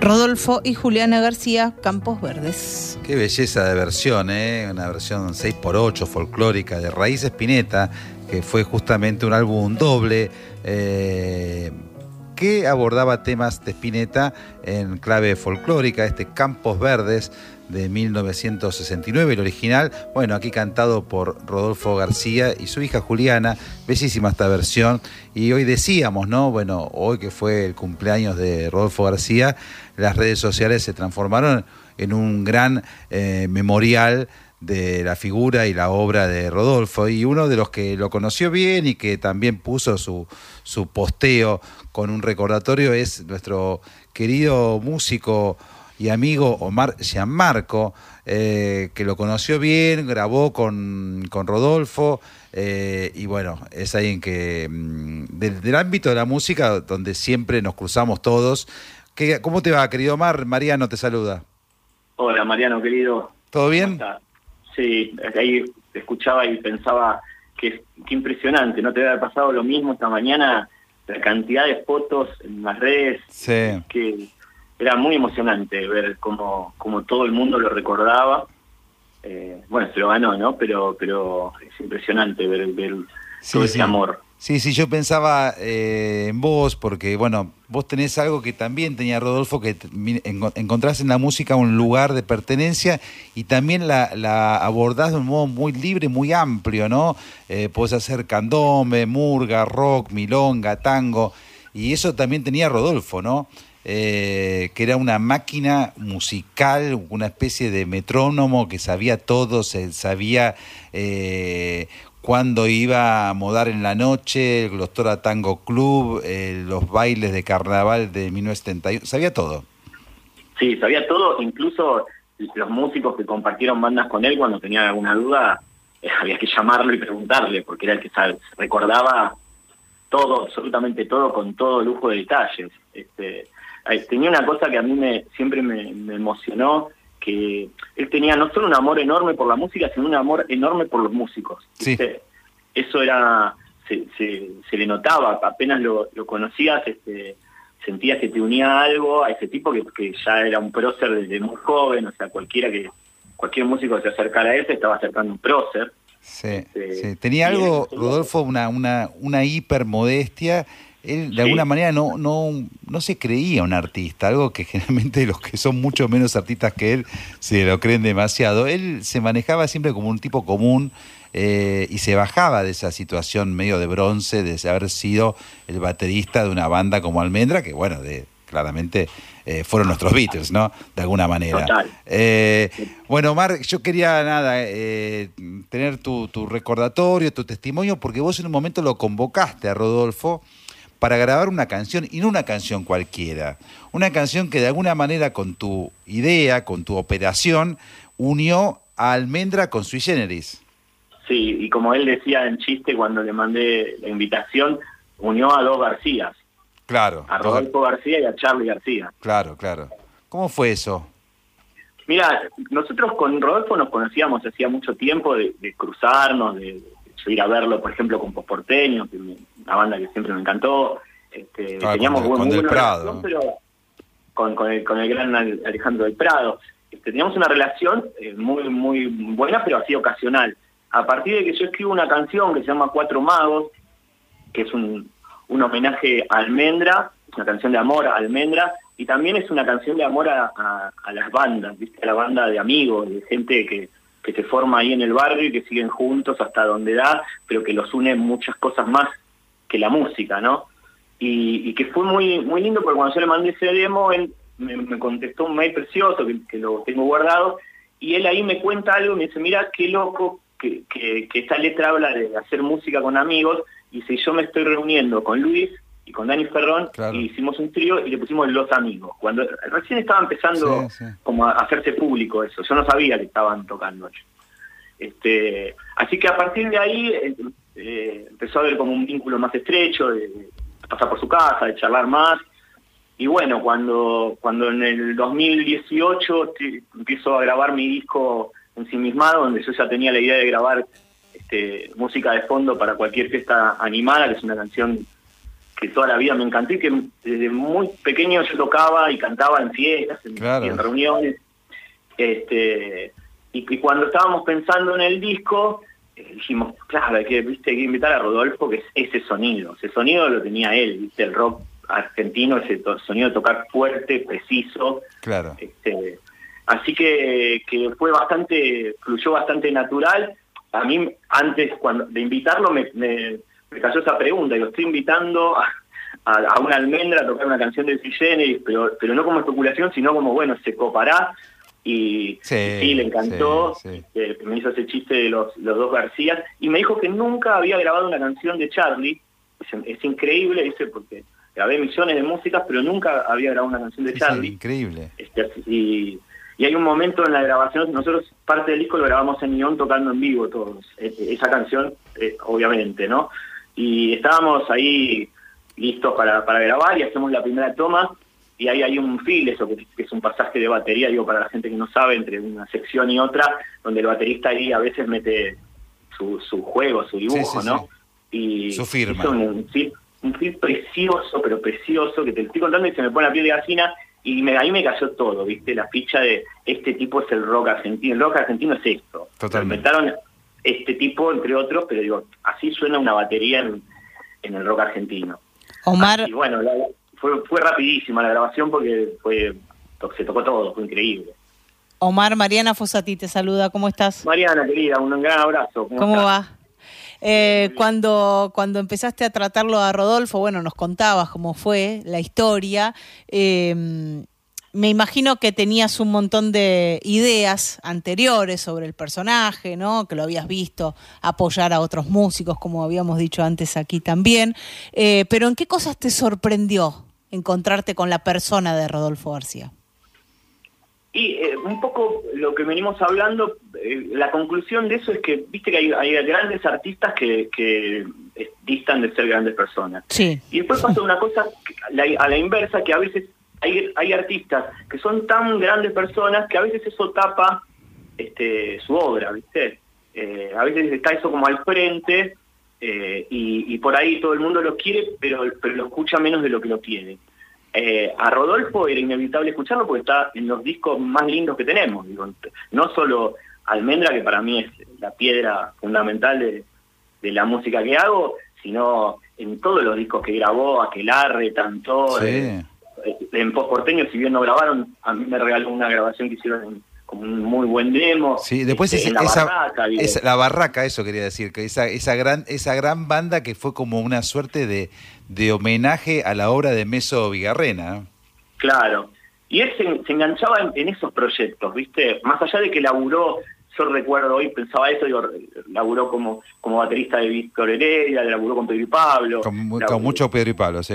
Rodolfo y Juliana García, Campos Verdes. Qué belleza de versión, ¿eh? una versión 6x8 folclórica de Raíz Espineta, que fue justamente un álbum doble. Eh, que abordaba temas de Spinetta en clave folclórica, este Campos Verdes de 1969, el original, bueno, aquí cantado por Rodolfo García y su hija Juliana, bellísima esta versión, y hoy decíamos, ¿no? Bueno, hoy que fue el cumpleaños de Rodolfo García, las redes sociales se transformaron en un gran eh, memorial de la figura y la obra de Rodolfo y uno de los que lo conoció bien y que también puso su, su posteo con un recordatorio es nuestro querido músico y amigo Omar Gianmarco, eh, que lo conoció bien, grabó con, con Rodolfo, eh, y bueno, es alguien que, mm, del, ámbito de la música, donde siempre nos cruzamos todos. ¿Qué, ¿Cómo te va, querido Omar? Mariano te saluda. Hola, Mariano, querido. ¿Todo bien? Sí, ahí escuchaba y pensaba que qué impresionante, ¿no te había pasado lo mismo esta mañana? La cantidad de fotos en las redes que era muy emocionante ver cómo, cómo todo el mundo lo recordaba. Eh, bueno, se lo ganó, ¿no? Pero, pero es impresionante ver, ver todo ese amor. Sí, sí, yo pensaba eh, en vos, porque bueno, vos tenés algo que también tenía Rodolfo, que encontrás en la música un lugar de pertenencia y también la, la abordás de un modo muy libre, muy amplio, ¿no? Eh, podés hacer candombe, murga, rock, milonga, tango, y eso también tenía Rodolfo, ¿no? Eh, que era una máquina musical, una especie de metrónomo que sabía todo, se sabía eh, cuando iba a modar en la noche, el Glostora Tango Club, eh, los bailes de carnaval de 1971, sabía todo. Sí, sabía todo, incluso los músicos que compartieron bandas con él cuando tenían alguna duda, eh, había que llamarlo y preguntarle, porque era el que recordaba todo, absolutamente todo, con todo lujo de detalles. Este, tenía una cosa que a mí me, siempre me emocionó, que él tenía no solo un amor enorme por la música, sino un amor enorme por los músicos. Eso era, se, se, le notaba, apenas lo, conocías, este, sentías que te unía algo a ese tipo que, que ya era un prócer desde muy joven, o sea, cualquiera que, cualquier músico que se acercara a él se estaba acercando un prócer. Sí, este, Tenía algo, Rodolfo, una, una, una hipermodestia él de alguna manera no, no, no se creía un artista, algo que generalmente los que son mucho menos artistas que él se lo creen demasiado. Él se manejaba siempre como un tipo común eh, y se bajaba de esa situación medio de bronce, de haber sido el baterista de una banda como Almendra, que bueno, de, claramente eh, fueron nuestros Beatles, ¿no? De alguna manera. Eh, bueno, Omar, yo quería nada, tener tu, tu recordatorio, tu testimonio, porque vos en un momento lo convocaste a Rodolfo para grabar una canción y no una canción cualquiera, una canción que de alguna manera con tu idea, con tu operación, unió a Almendra con Sui Generis. Sí, y como él decía en chiste cuando le mandé la invitación, unió a dos Garcías. Claro. A Rodolfo García y a Charlie García. Claro, claro. ¿Cómo fue eso? Mira, nosotros con Rodolfo nos conocíamos hacía mucho tiempo de, cruzarnos, de, ir a verlo, por ejemplo, con Posporteño, que una banda que siempre me encantó. Este, teníamos con, buen, Prado. pero con, con, el, con el gran Alejandro del Prado. Este, teníamos una relación eh, muy, muy buena, pero así ocasional. A partir de que yo escribo una canción que se llama Cuatro Magos, que es un, un homenaje a Almendra, una canción de amor a Almendra, y también es una canción de amor a, a, las bandas, ¿viste? a la banda de amigos, de gente que, que se forma ahí en el barrio y que siguen juntos hasta donde da, pero que los une muchas cosas más que la música, ¿no? Y, que fue muy muy lindo porque cuando yo le mandé ese demo, él me, contestó un mail precioso que, lo tengo guardado, y él ahí me cuenta algo me dice, mira, qué loco que, que, esta letra habla de hacer música con amigos, y si yo me estoy reuniendo con Luis y con Dani Ferrón, y hicimos un trío y le pusimos Los Amigos, cuando recién estaba empezando como a hacerse público eso, yo no sabía que estaban tocando. Este, así que a partir de ahí eh, eh, empezó a haber como un vínculo más estrecho, de, pasar por su casa, de charlar más. Y bueno, cuando, cuando en el 2018 empiezo a grabar mi disco ensimismado, donde yo ya tenía la idea de grabar este, música de fondo para cualquier fiesta animada, que es una canción que toda la vida me encantó y que desde muy pequeño yo tocaba y cantaba en fiestas, en, Claro. en reuniones. Este, y, y cuando estábamos pensando en el disco, eh, dijimos, claro, hay que, viste, hay que invitar a Rodolfo, que es ese sonido. Ese sonido lo tenía él, viste, el rock argentino, ese sonido de tocar fuerte, preciso. Claro. Este, así que, que fue bastante, fluyó bastante natural. A mí, antes cuando de invitarlo, me, me, me cayó esa pregunta. Yo estoy invitando a, a, a una almendra a tocar una canción de Sui pero, pero no como especulación, sino como, bueno, se copará. Y Sí, y sí, le encantó. sí, sí. Eh, me hizo ese chiste de los, los dos García. Y me dijo que nunca había grabado una canción de Charlie. Es, es increíble, dice, porque grabé millones de músicas, pero nunca había grabado una canción de Charlie. increíble. Este, y, y hay un momento en la grabación, nosotros parte del disco lo grabamos en Ion tocando en vivo todos, e- esa canción, eh, obviamente, ¿no? Y estábamos ahí listos para, para grabar y hacemos la primera toma y ahí hay un fil, eso que, es un pasaje de batería, digo, para la gente que no sabe, entre una sección y otra, donde el baterista ahí a veces mete su, su juego, su dibujo, sí, ¿no? Y Su firma. un, fil precioso, pero precioso, que te estoy contando y se me pone la piel de gallina, y me, ahí me cayó todo, ¿viste? La ficha de este tipo es el rock argentino. El rock argentino es esto. Totalmente. Este tipo, entre otros, pero digo, así suena una batería en, en el rock argentino. Omar, Y bueno, la- fue, fue rapidísima la grabación porque fue se tocó todo, fue increíble. Omar, Mariana Fosati te saluda, ¿cómo estás? Mariana, querida, un gran abrazo. ¿Cómo va? Eh, cuando, cuando empezaste a tratarlo a Rodolfo, bueno, nos contabas cómo fue la historia. eh, me imagino que tenías un montón de ideas anteriores sobre el personaje, ¿no? Que lo habías visto apoyar a otros músicos, como habíamos dicho antes aquí también. Eh, pero ¿en qué cosas te sorprendió encontrarte con la persona de Rodolfo García? Y eh, un poco lo que venimos hablando, eh, la conclusión de eso es que, viste que hay, hay grandes artistas que, que distan de ser grandes personas. Sí. Y después pasa una cosa a la inversa, que a veces hay, hay artistas que son tan grandes personas que a veces eso tapa este, su obra, ¿viste? Eh, a veces está eso como al frente eh, y, y por ahí todo el mundo lo quiere, pero, pero lo escucha menos de lo que lo quiere. Eh, a Rodolfo era inevitable escucharlo porque está en los discos más lindos que tenemos. Digo, no solo Almendra, que para mí es la piedra fundamental de, de la música que hago, sino en todos los discos que grabó, Aquelarre, Tantor, Sí. En Post Porteño, si bien no grabaron, a mí me regaló una grabación que hicieron en- como un muy buen demo. Sí, después este, en la esa, barraca, esa- la barraca, eso quería decir, que esa, esa gran, esa gran banda que fue como una suerte de, de homenaje a la obra de Meso Vigarrena. Claro. Y él se, se enganchaba en, en esos proyectos, ¿viste? Más allá de que laburó, yo recuerdo hoy, pensaba eso, digo, laburó como, como baterista de Víctor Heredia, laburó con Pedro y Pablo. Con, laburó- con mucho Pedro y Pablo, sí.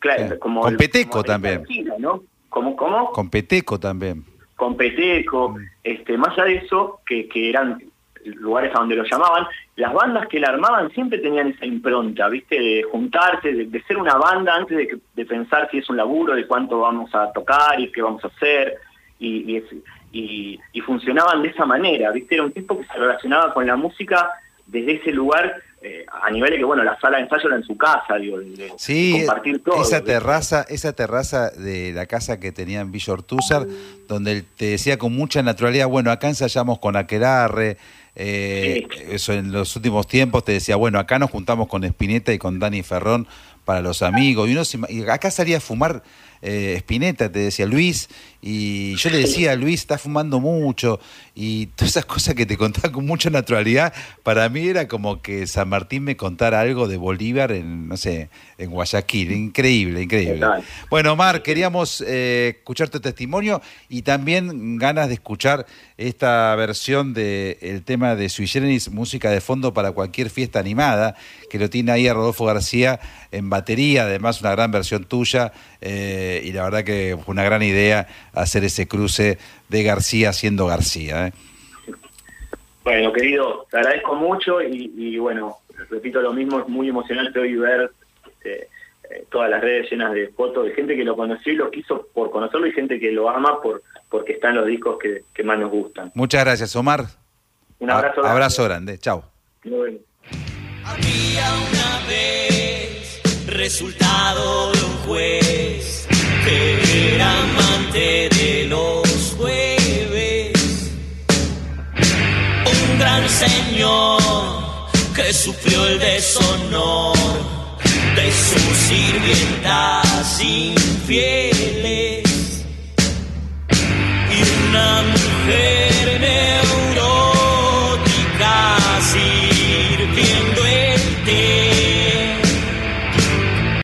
Claro, como Con Peteco como también. ¿no? ¿Cómo, cómo? Con Peteco también. con Peteco, Mm. este, más allá de eso, que, que eran lugares a donde lo llamaban, las bandas que la armaban siempre tenían esa impronta, ¿viste? De juntarse, de, de ser una banda antes de, que- de pensar si es un laburo, de cuánto vamos a tocar y qué vamos a hacer, y, y, y- y funcionaban de esa manera, ¿viste? Era un tipo que se relacionaba con la música desde ese lugar, eh, a nivel de que, bueno, la sala de ensayo era en su casa, digo, de, de Sí, compartir todo. esa terraza, esa terraza de la casa que tenía en Villa Ortúzar, donde él te decía con mucha naturalidad, bueno, acá ensayamos con Aquelarre, eh, eso en los últimos tiempos te decía, bueno, acá nos juntamos con Spinetta y con Dani Ferrón para los amigos, y uno se y acá salía a fumar eh, Spinetta, te decía Luis, y yo le decía, Luis, está fumando mucho, y todas esas cosas que te contaba con mucha naturalidad, para mí era como que San Martín me contara algo de Bolívar en, no sé, en Guayaquil, increíble, increíble. Bueno, Omar, queríamos eh, escuchar tu testimonio y también ganas de escuchar esta versión del tema de Sui Generis, música de fondo para cualquier fiesta animada, que lo tiene ahí a Rodolfo García en batería, además una gran versión tuya, eh, y la verdad que fue una gran idea hacer ese cruce de García siendo García. ¿eh? Bueno, querido, te agradezco mucho y, y, bueno, repito lo mismo, es muy emocionante hoy ver este, eh, todas las redes llenas de fotos de gente que lo conoció y lo quiso por conocerlo y gente que lo ama por porque están los discos que, que más nos gustan. Muchas gracias, Omar. Un abrazo. A- abrazo grande. Chao. Había una vez resultado de un juez que era amante de los jueves, un gran señor que sufrió el deshonor de sus sirvientas infieles y una mujer.